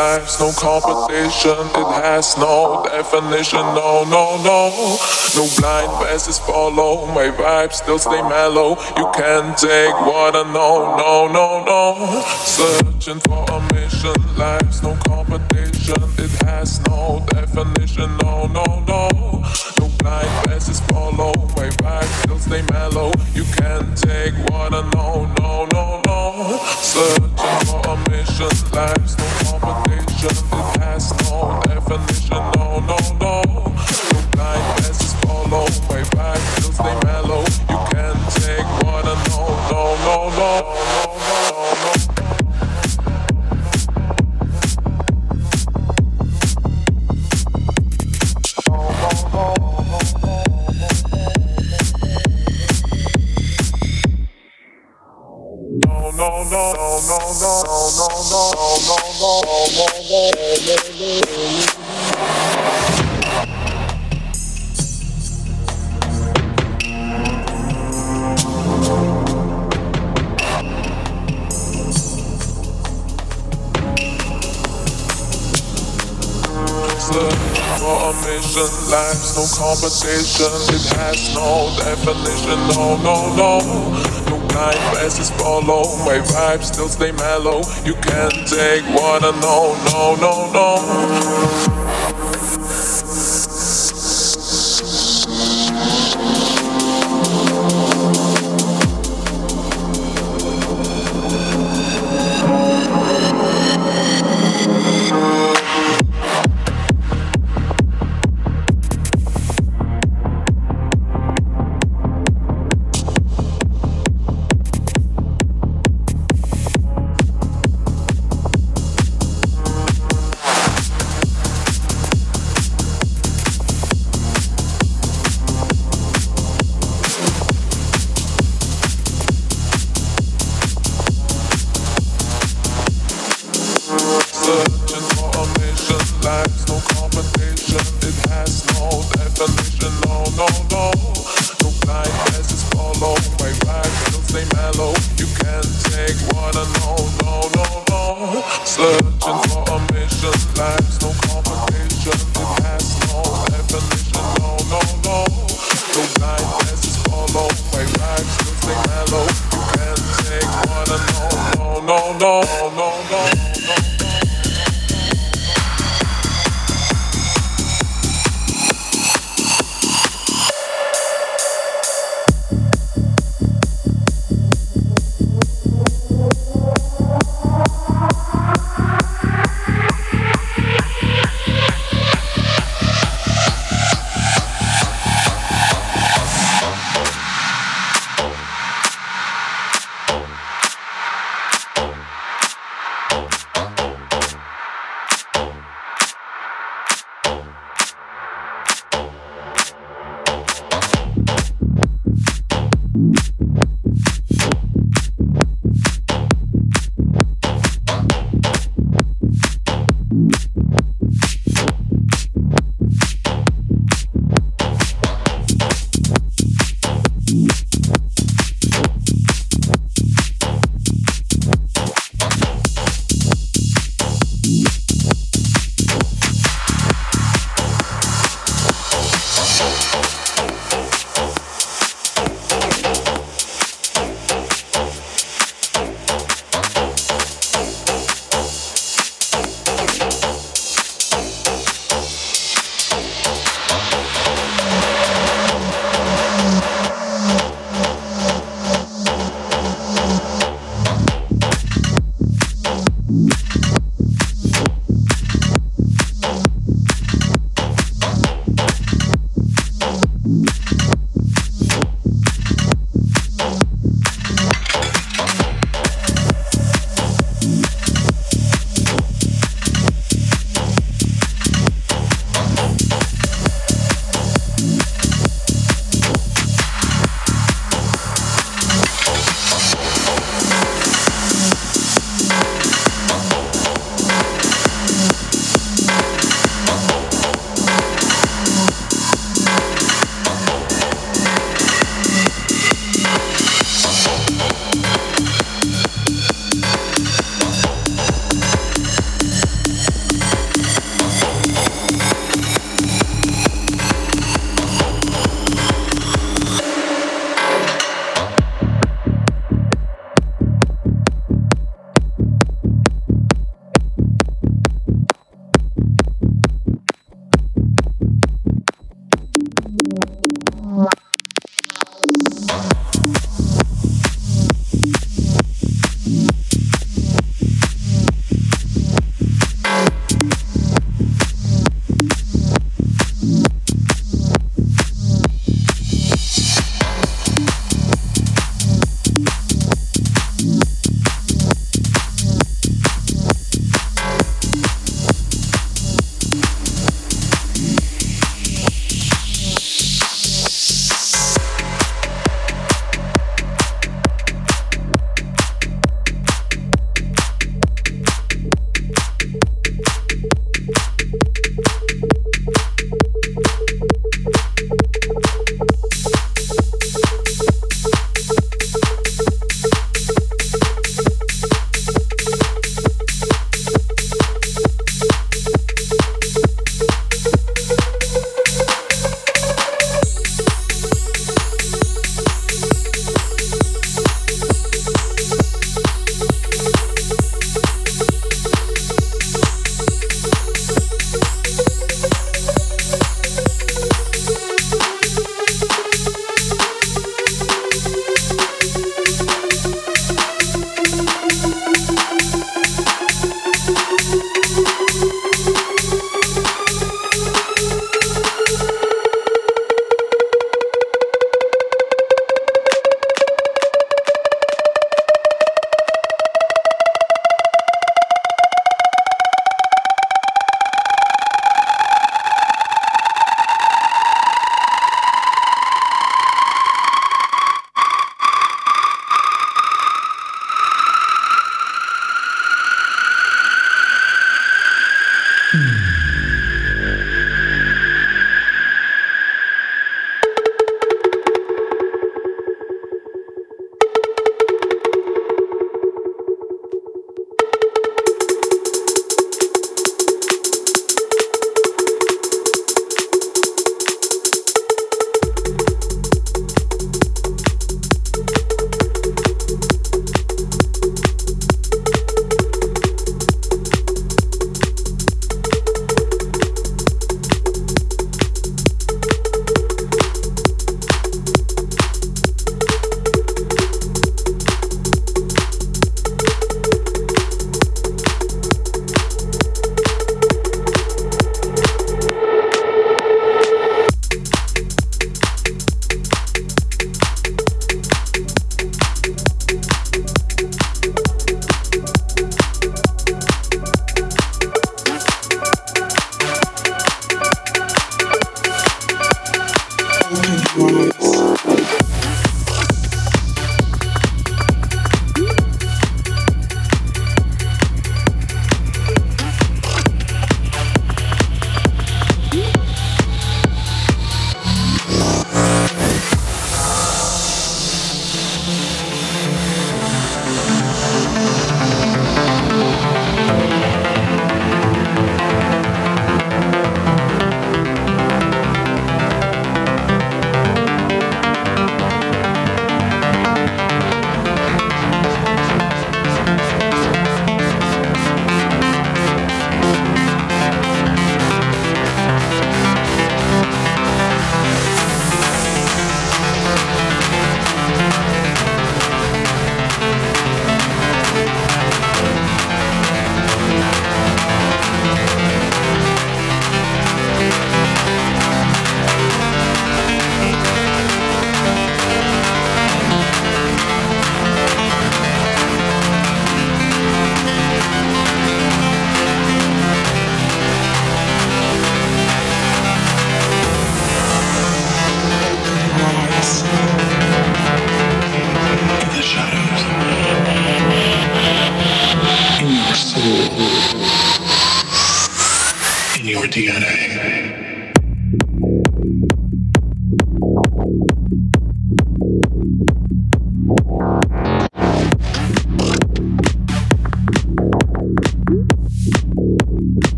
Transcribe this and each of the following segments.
life's no competition, it has no definition, no, no, no. No blind passes follow, my vibe still stay mellow. You can't take what I know, no, no, no. Searching for a mission, life's no competition. vibe still stay mellow. You can't take what I know, no, no, no.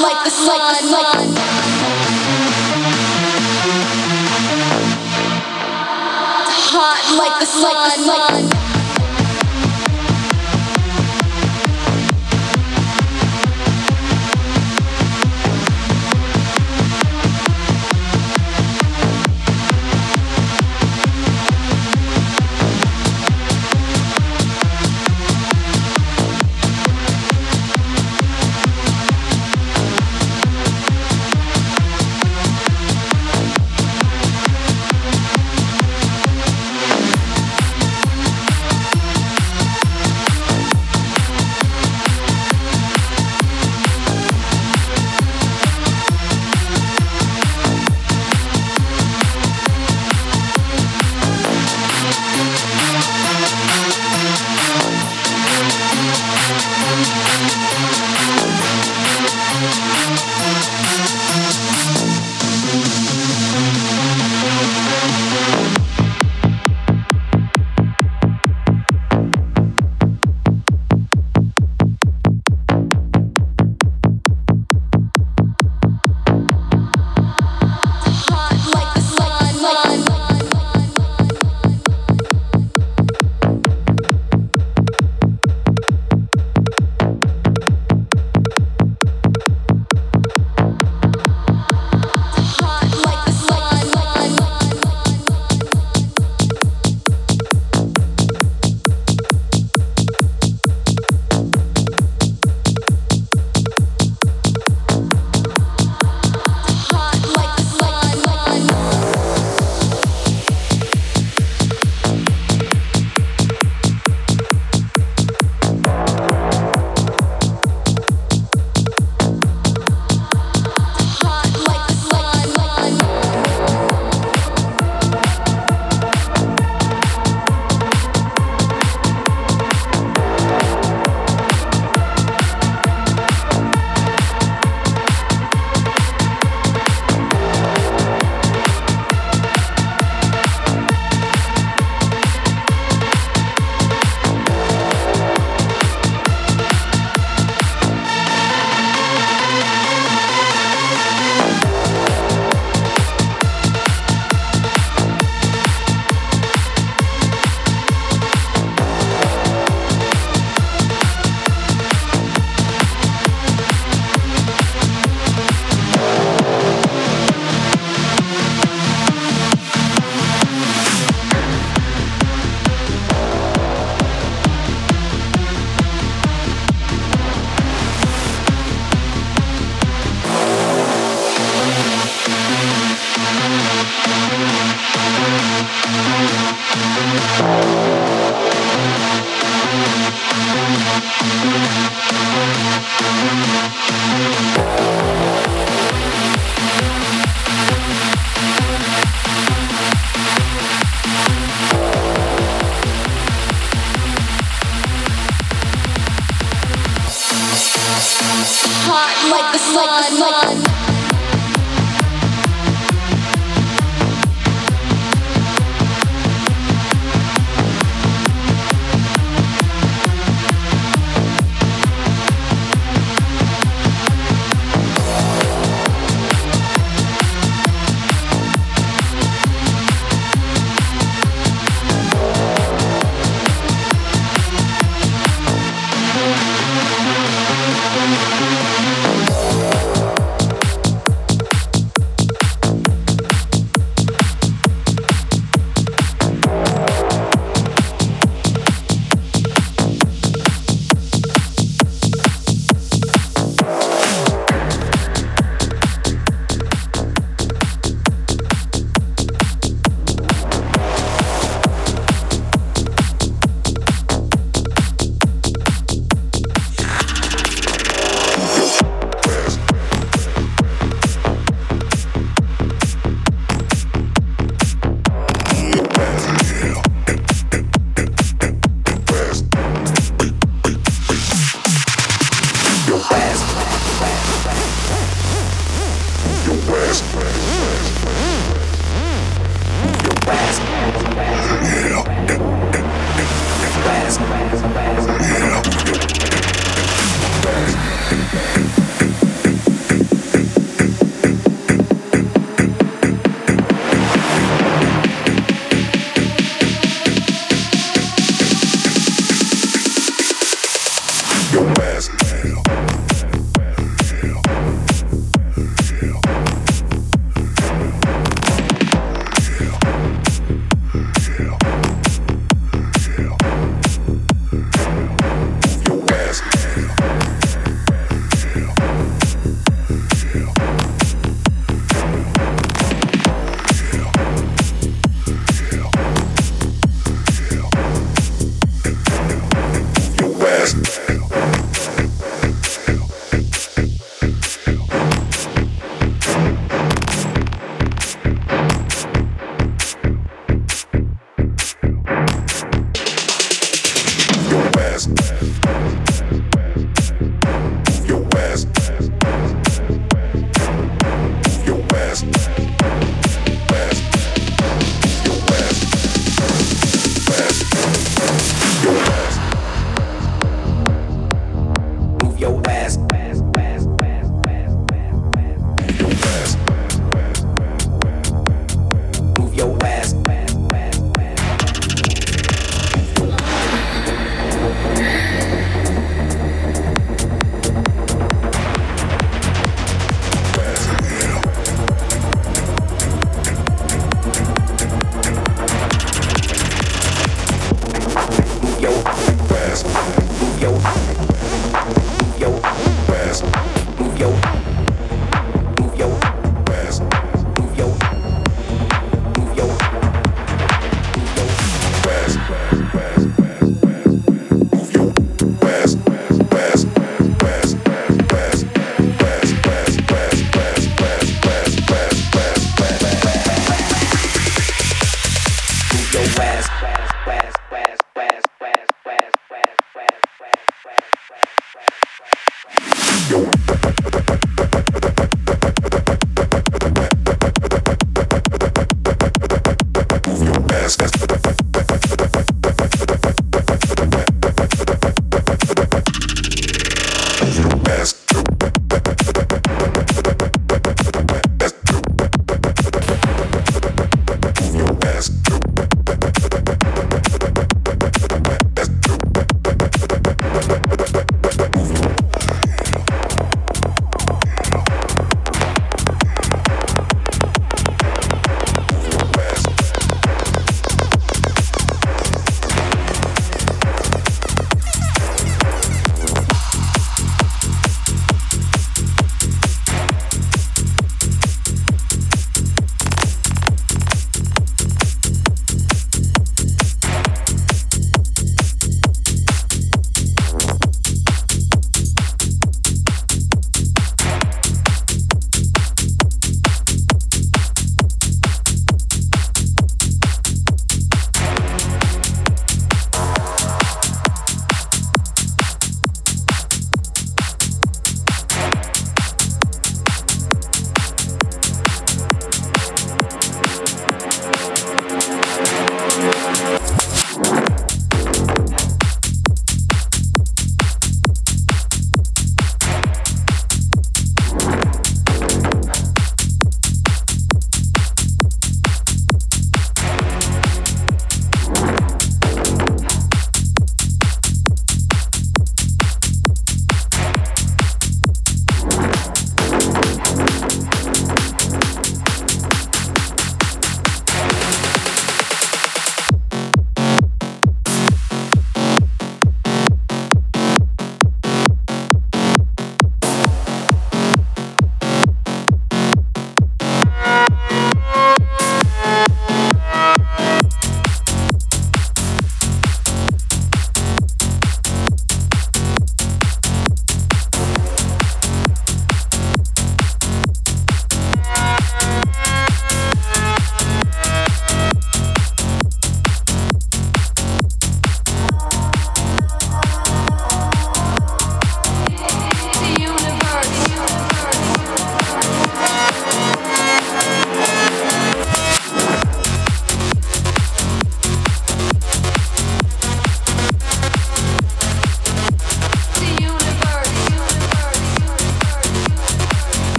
like the sun, like the sun. Hot like the sun, like the sun.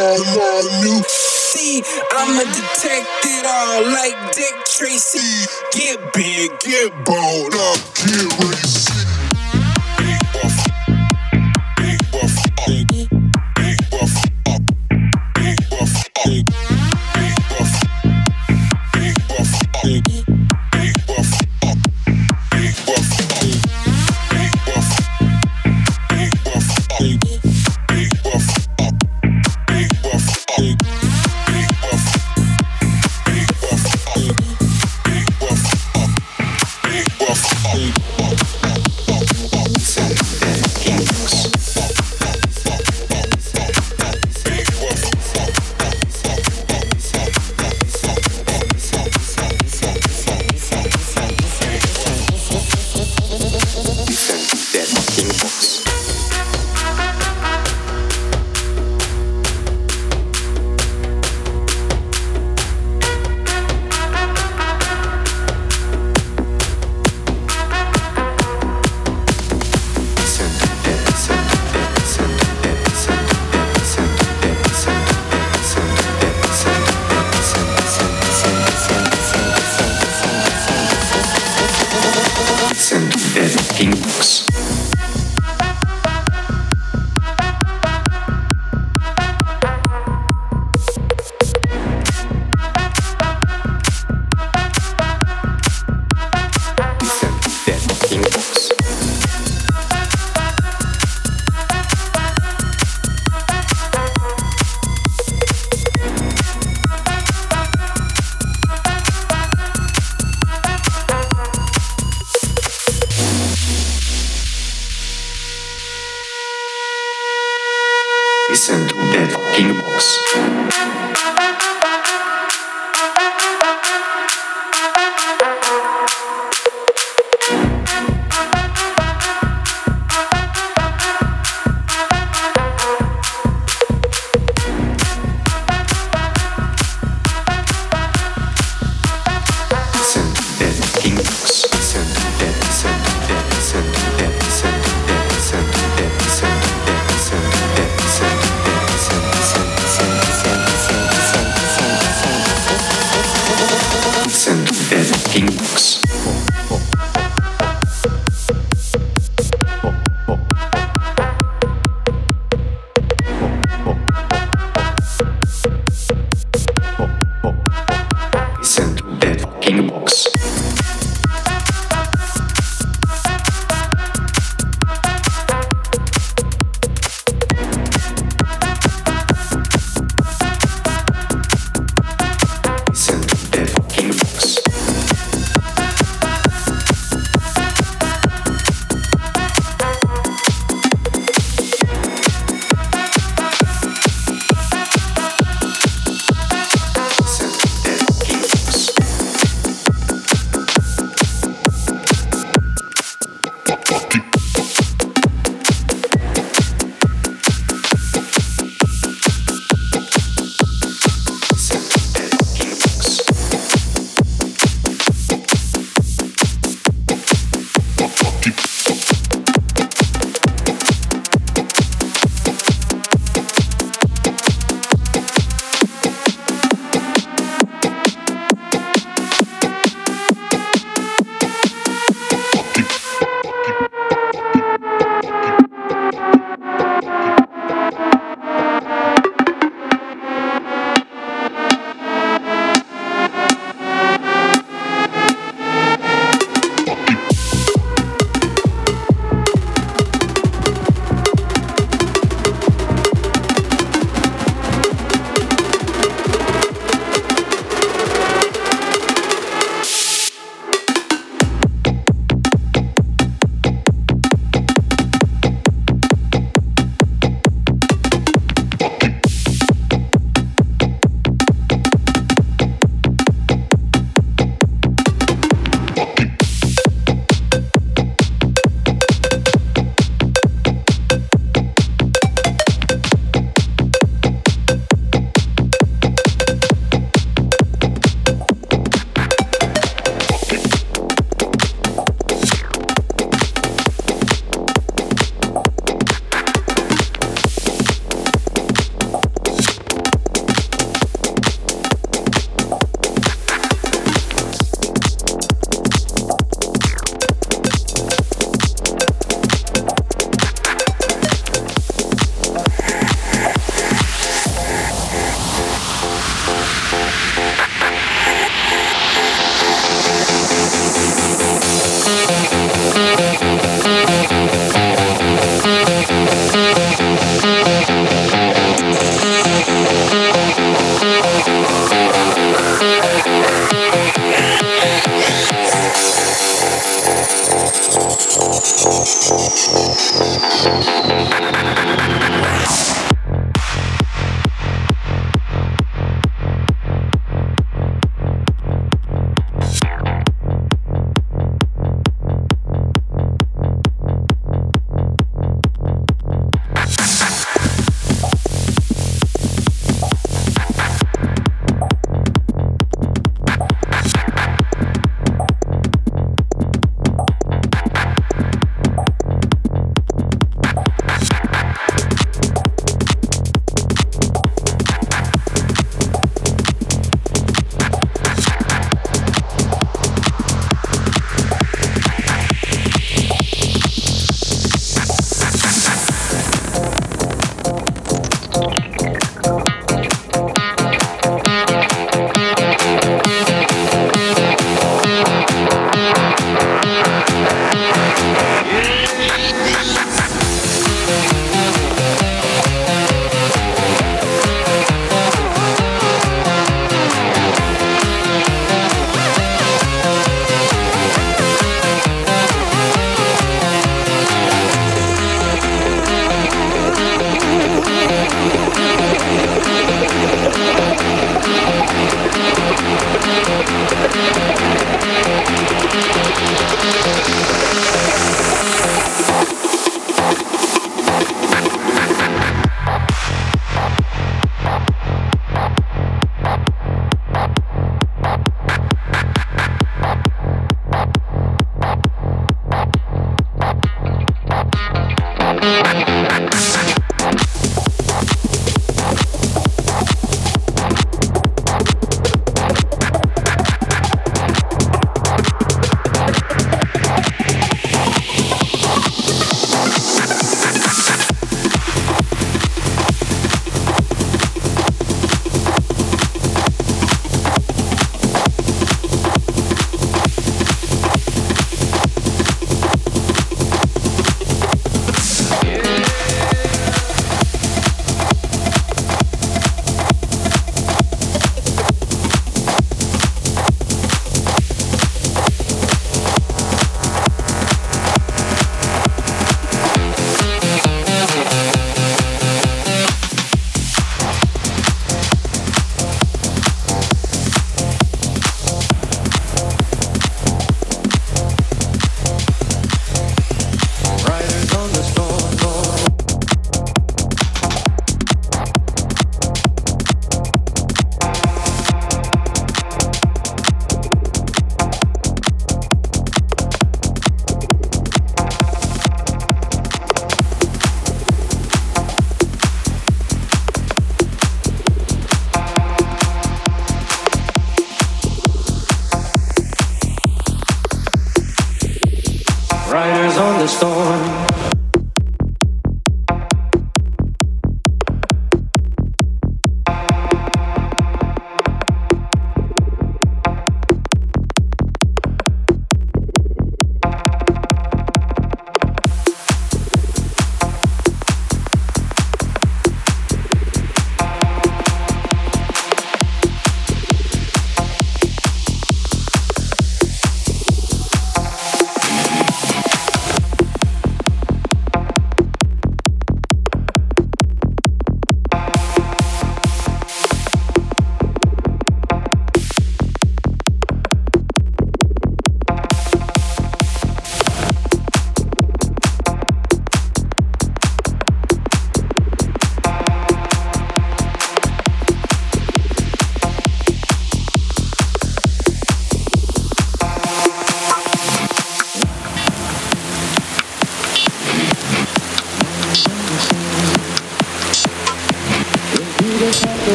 on. See, I'm a detective all like Dick Tracy. Get big, get bold. up.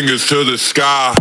Fingers to the sky.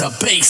The bass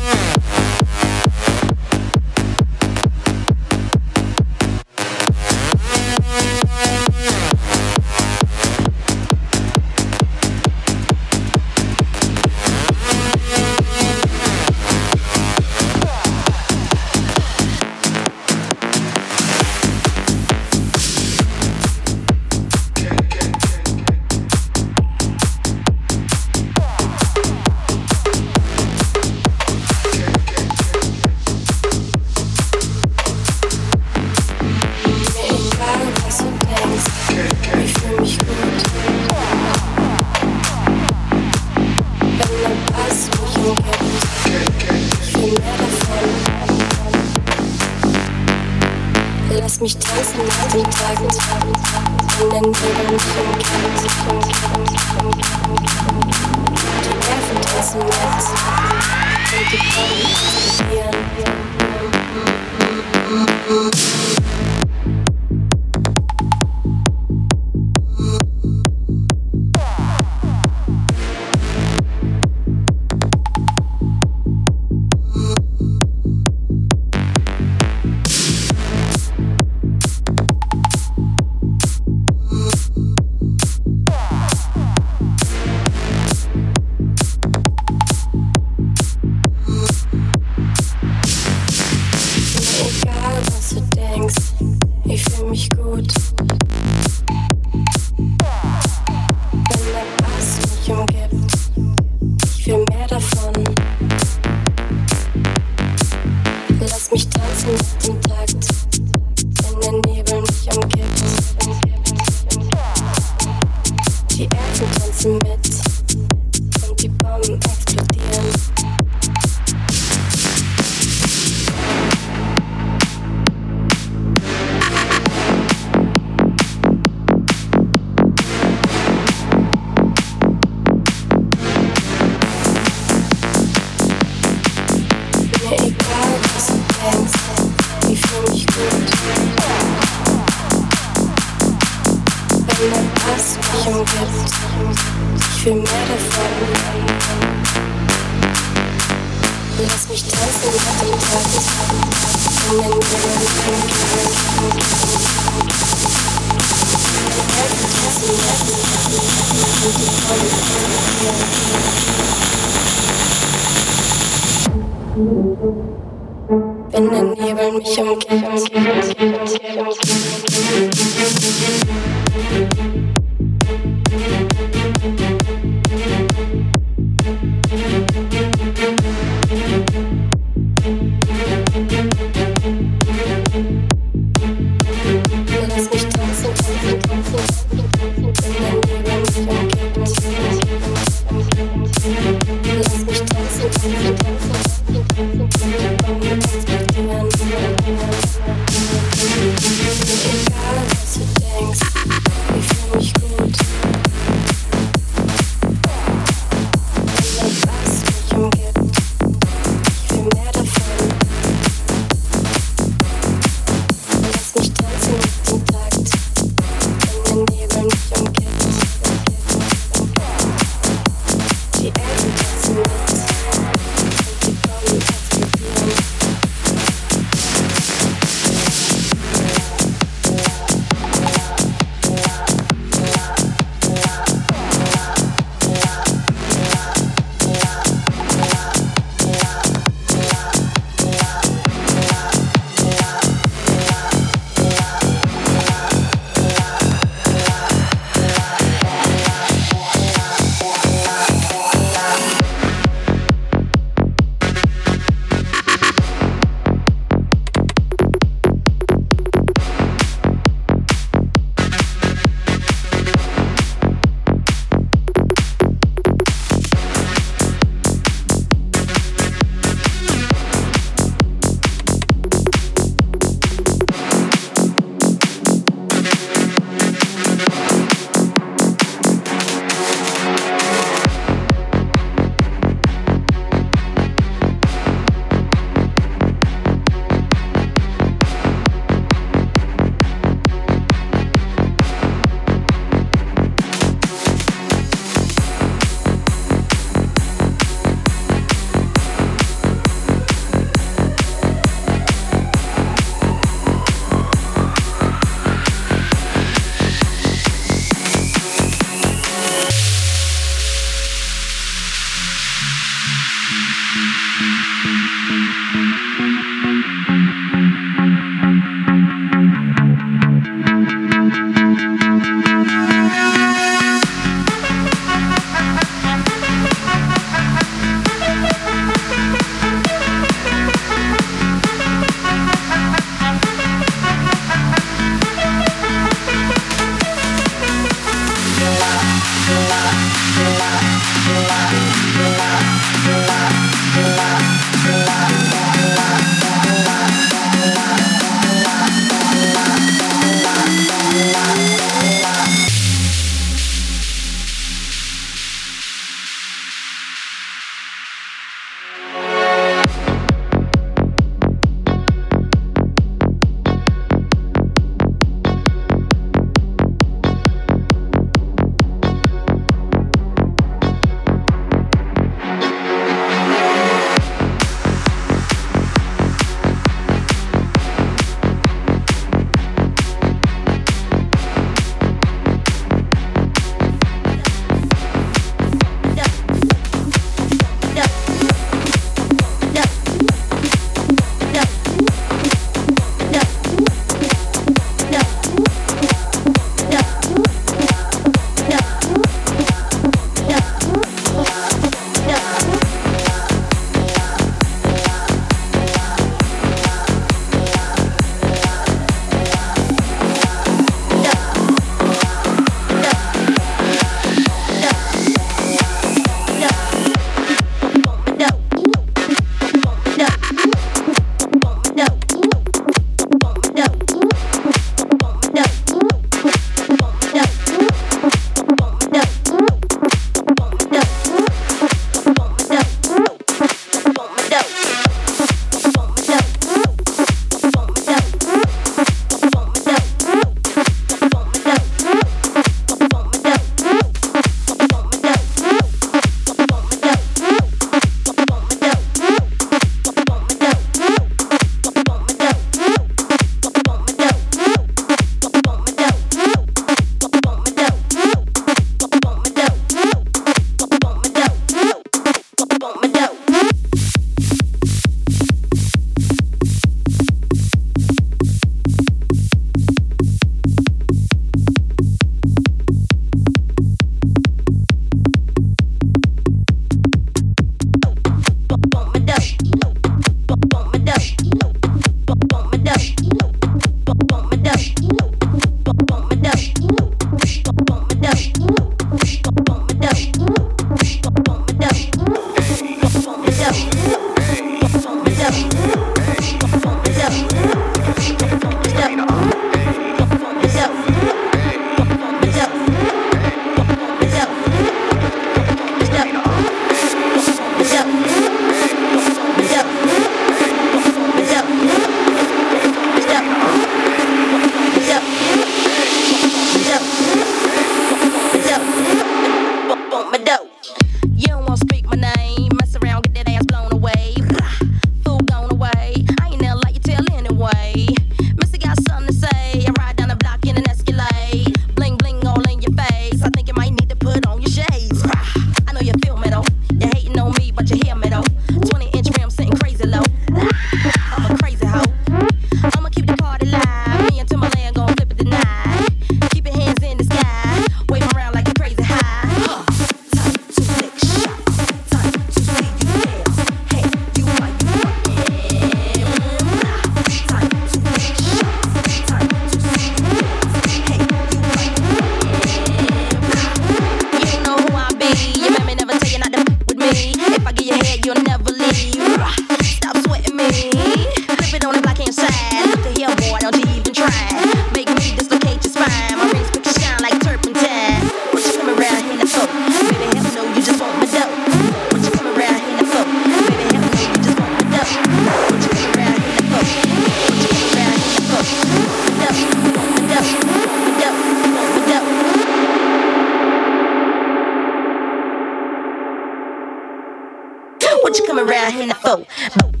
down here in the.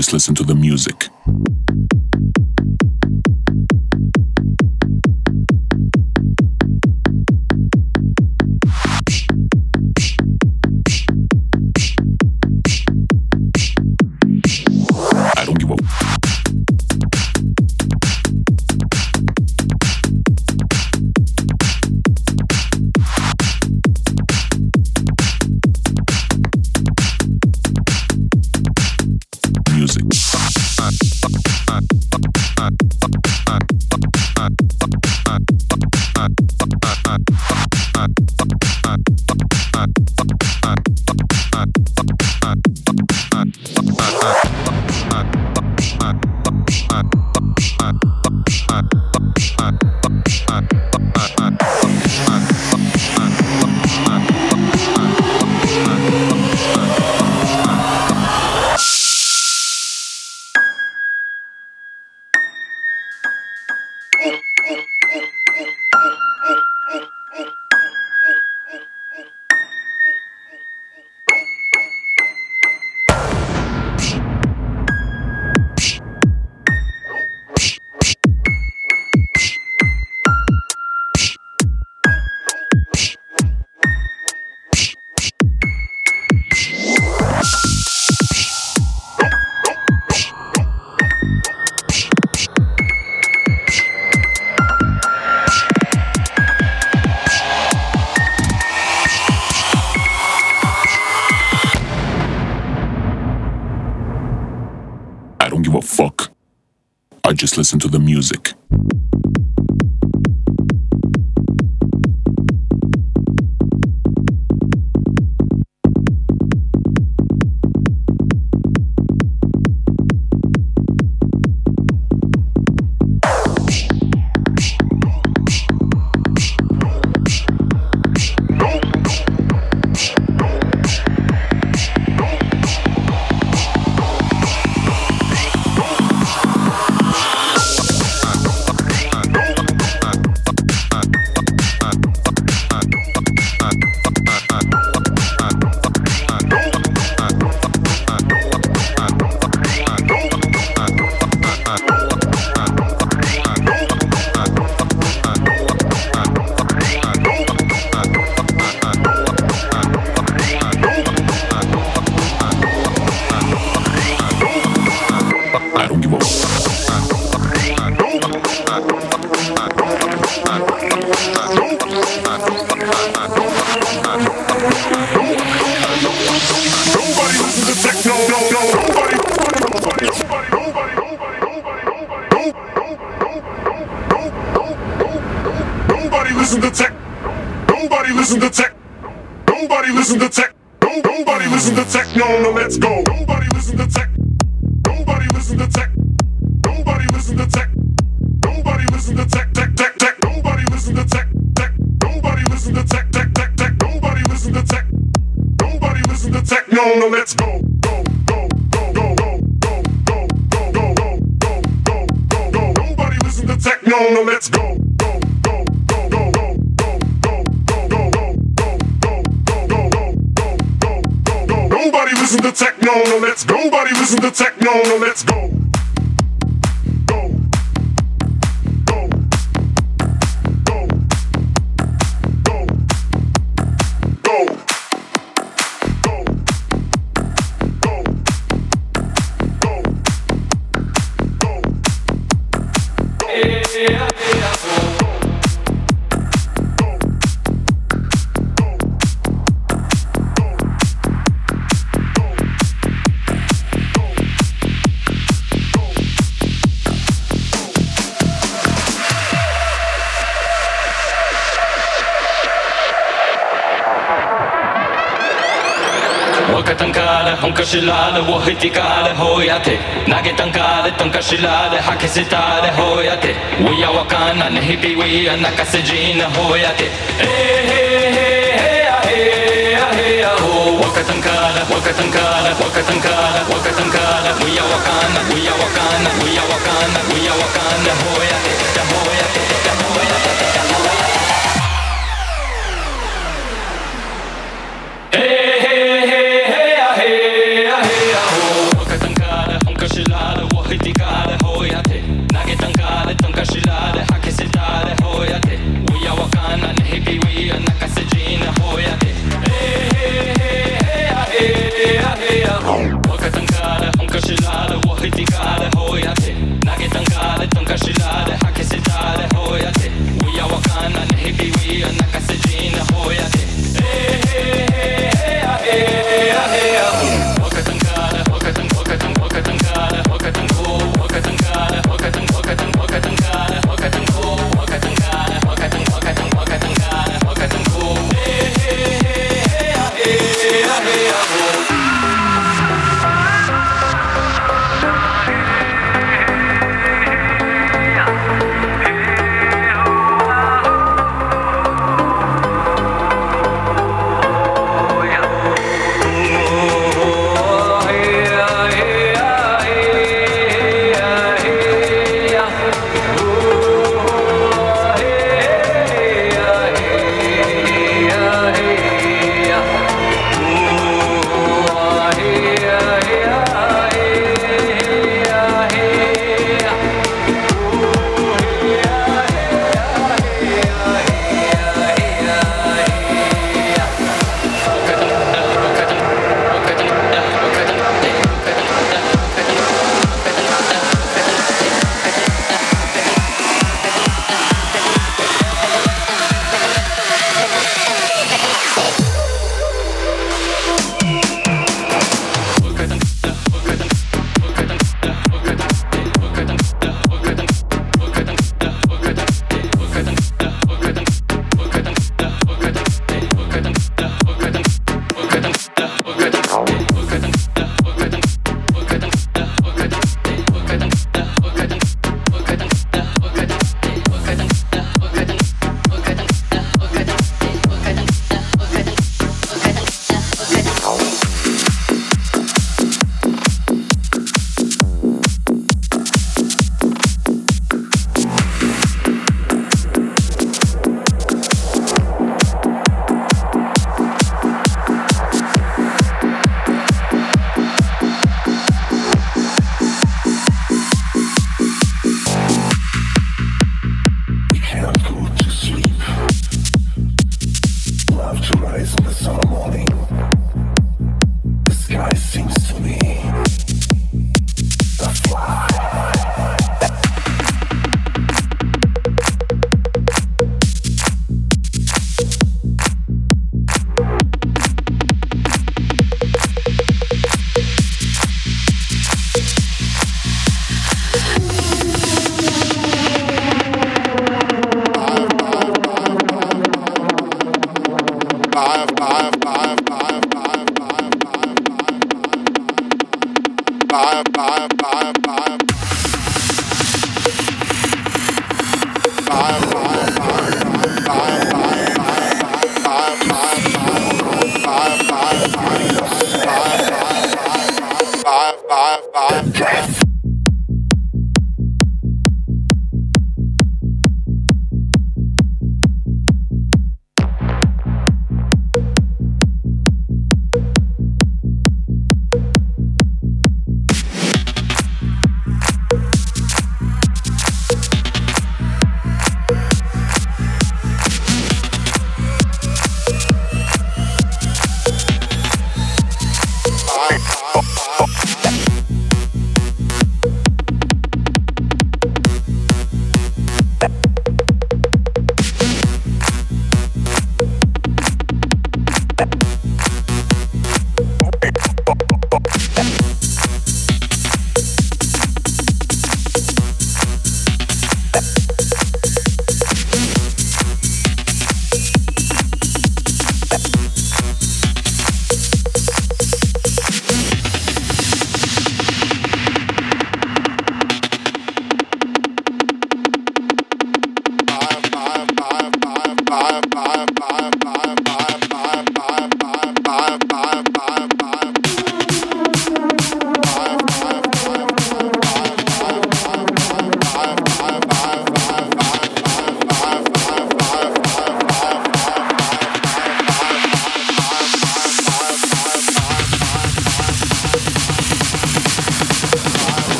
just listen to the music. listen to the music. shilale wo hiti kale ho yate nage tan kale tan ka shilale hak sitare ho yate wo wakana ne hibi wi ana kase ho yate he he he a he a he a ho wakatan kale wakatan wakana wo wakana wo wakana wo wakana ho yate pretty gerade, oh ja, nugget an gerade, dunkel Schilade,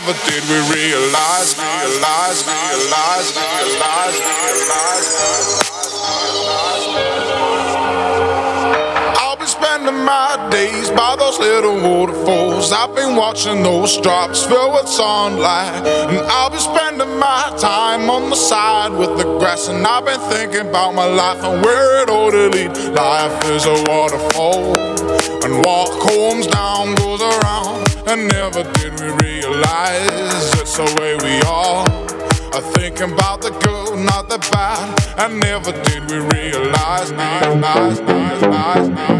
never did we realize, realize, realize, realize, realize. I'll be spending my days by those little waterfalls. I've been watching those drops fill with sunlight. And I'll be spending my time on the side with the grass. And I've been thinking about my life and where it ought to lead. Life is a waterfall, and what comes down goes around and never realize it's the way we are thinking about the good, not the bad. And never did we realize, nice, nice, nice, nice, nice.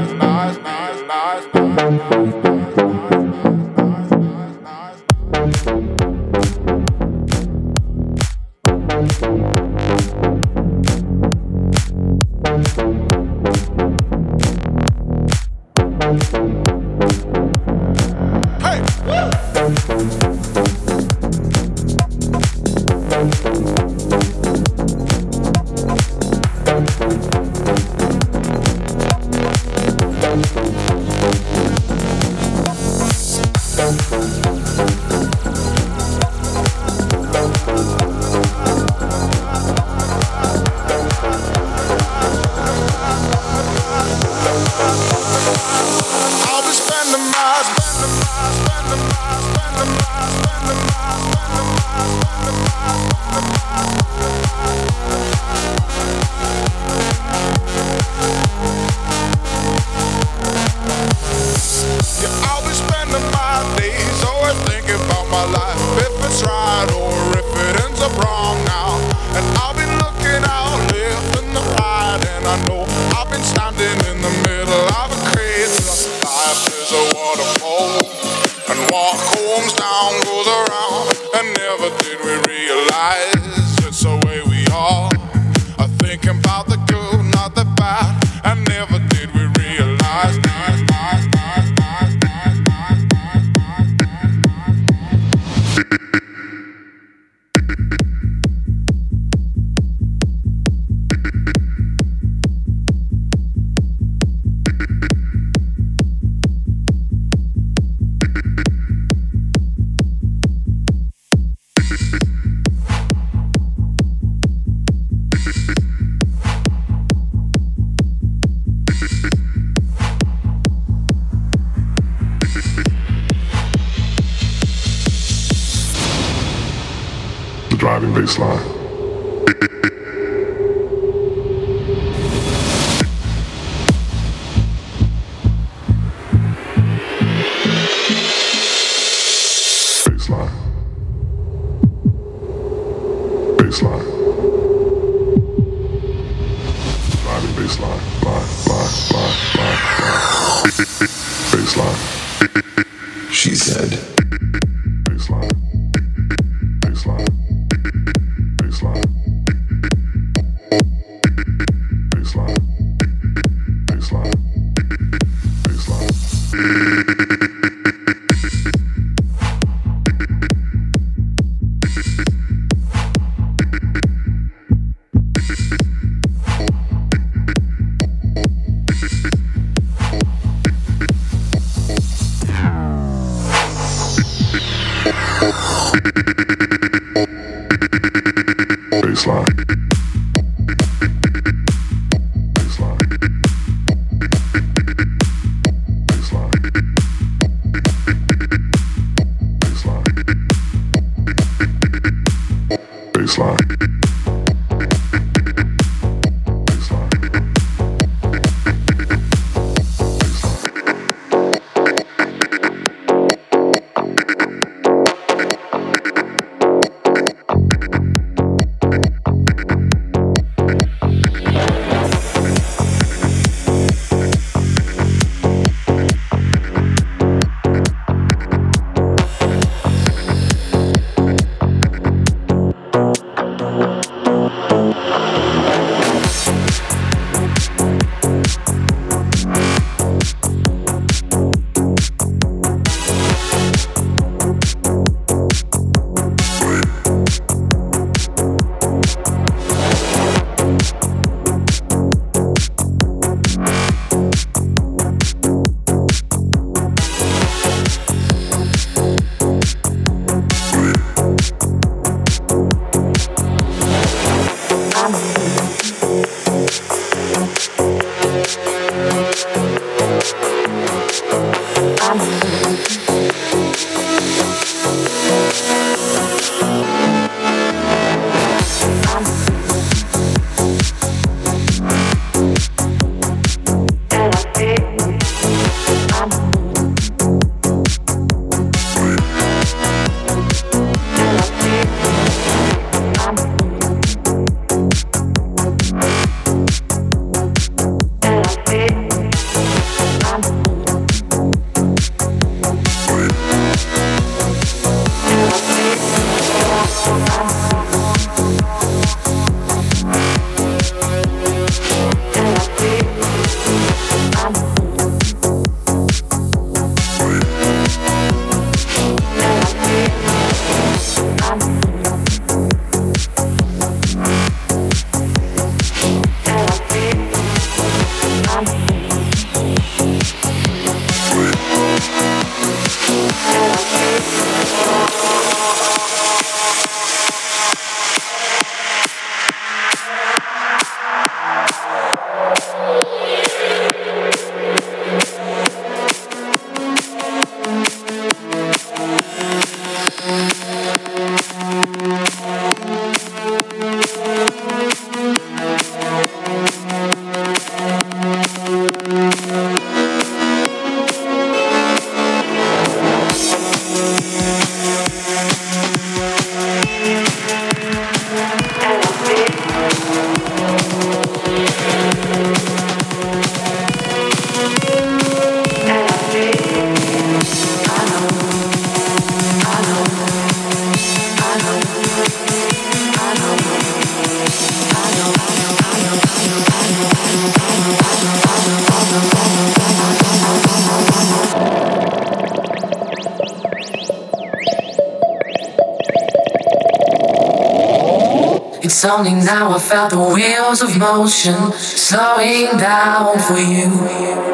slowly now I felt the wheels of motion slowing down for you.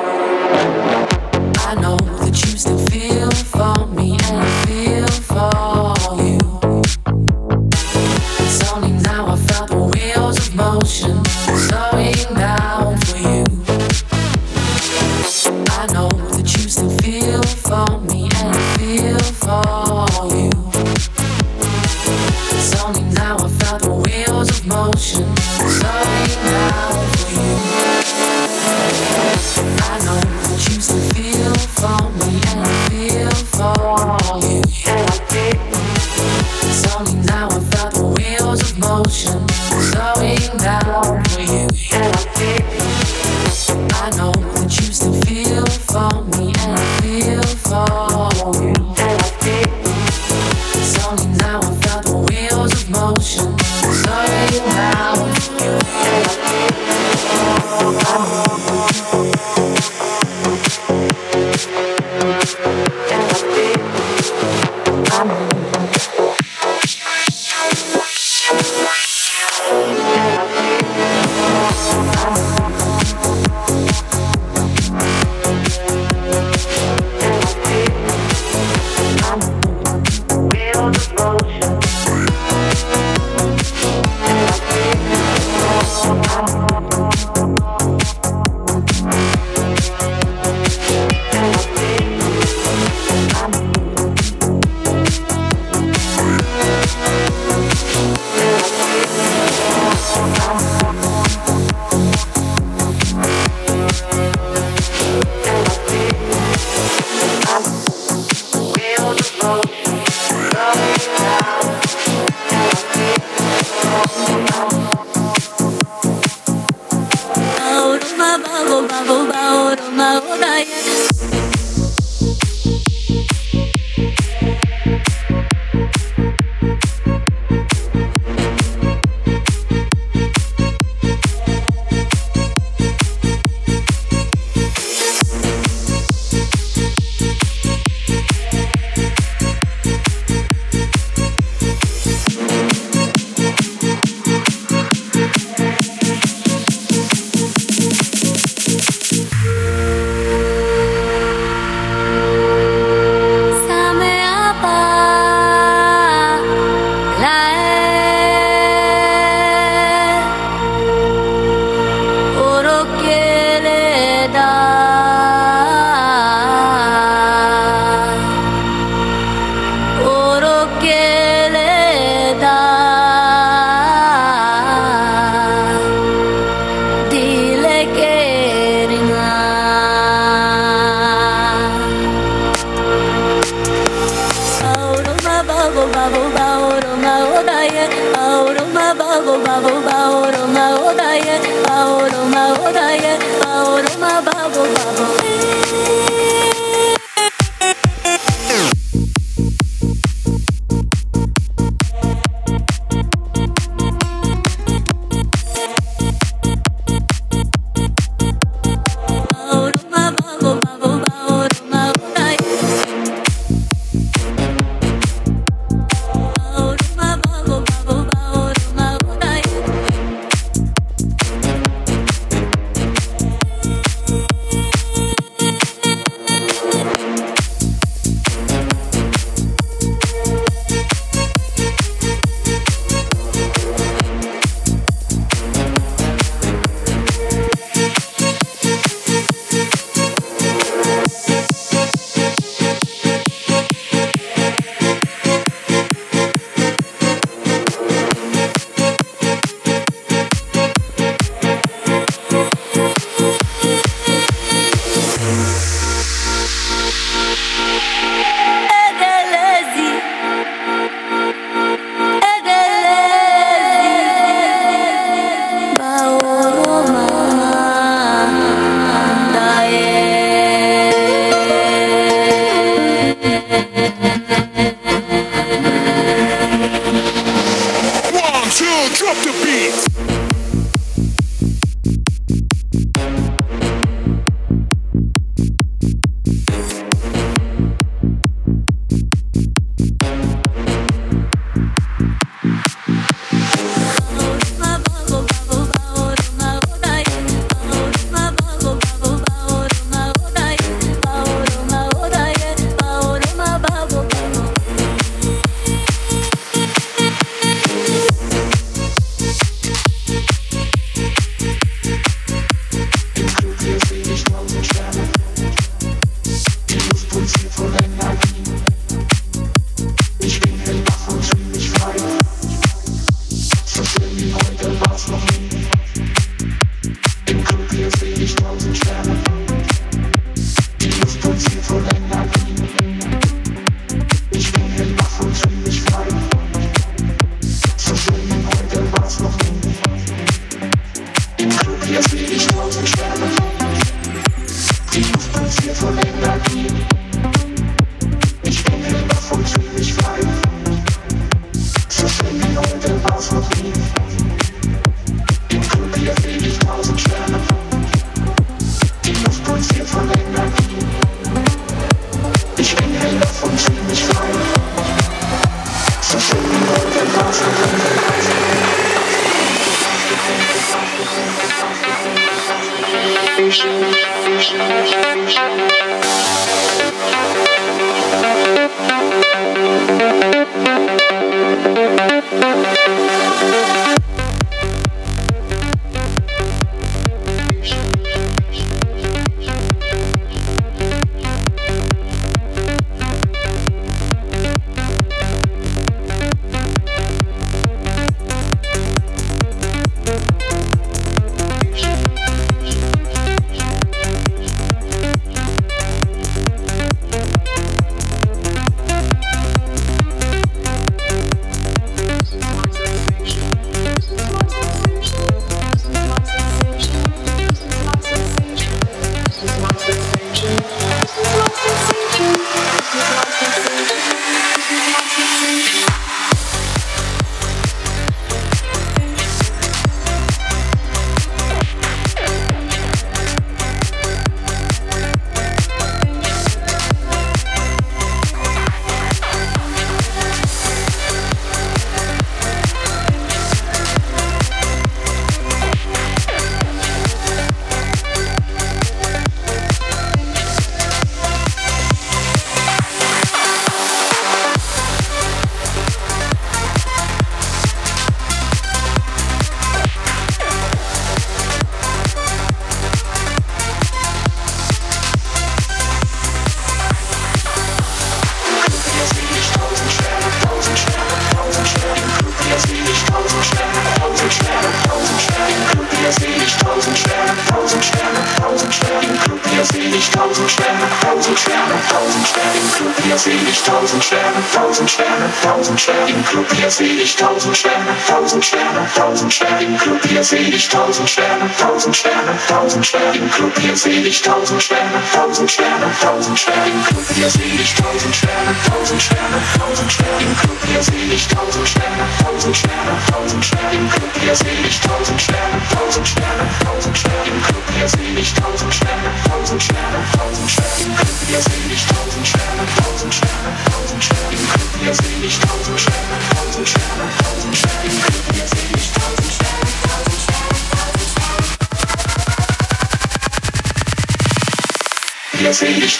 Tausend Sterne im Club. Hier seh ich tausend Sterne, tausend Sterne, tausend Sterne im Club. Hier seh ich tausend Sterne, tausend Sterne, tausend Sterne im Club. Hier seh ich tausend Sterne, tausend Sterne, tausend Sterne im Club. Hier seh ich tausend Sterne,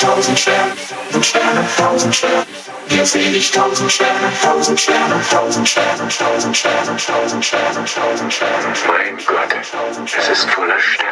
tausend Sterne, tausend Sterne, tausend Sterne. Hier seh ich tausend Sterne, tausend Sterne, tausend Sterne, tausend Sterne, tausend Sterne, tausend Sterne. Mein Gott, es ist voller Sterne.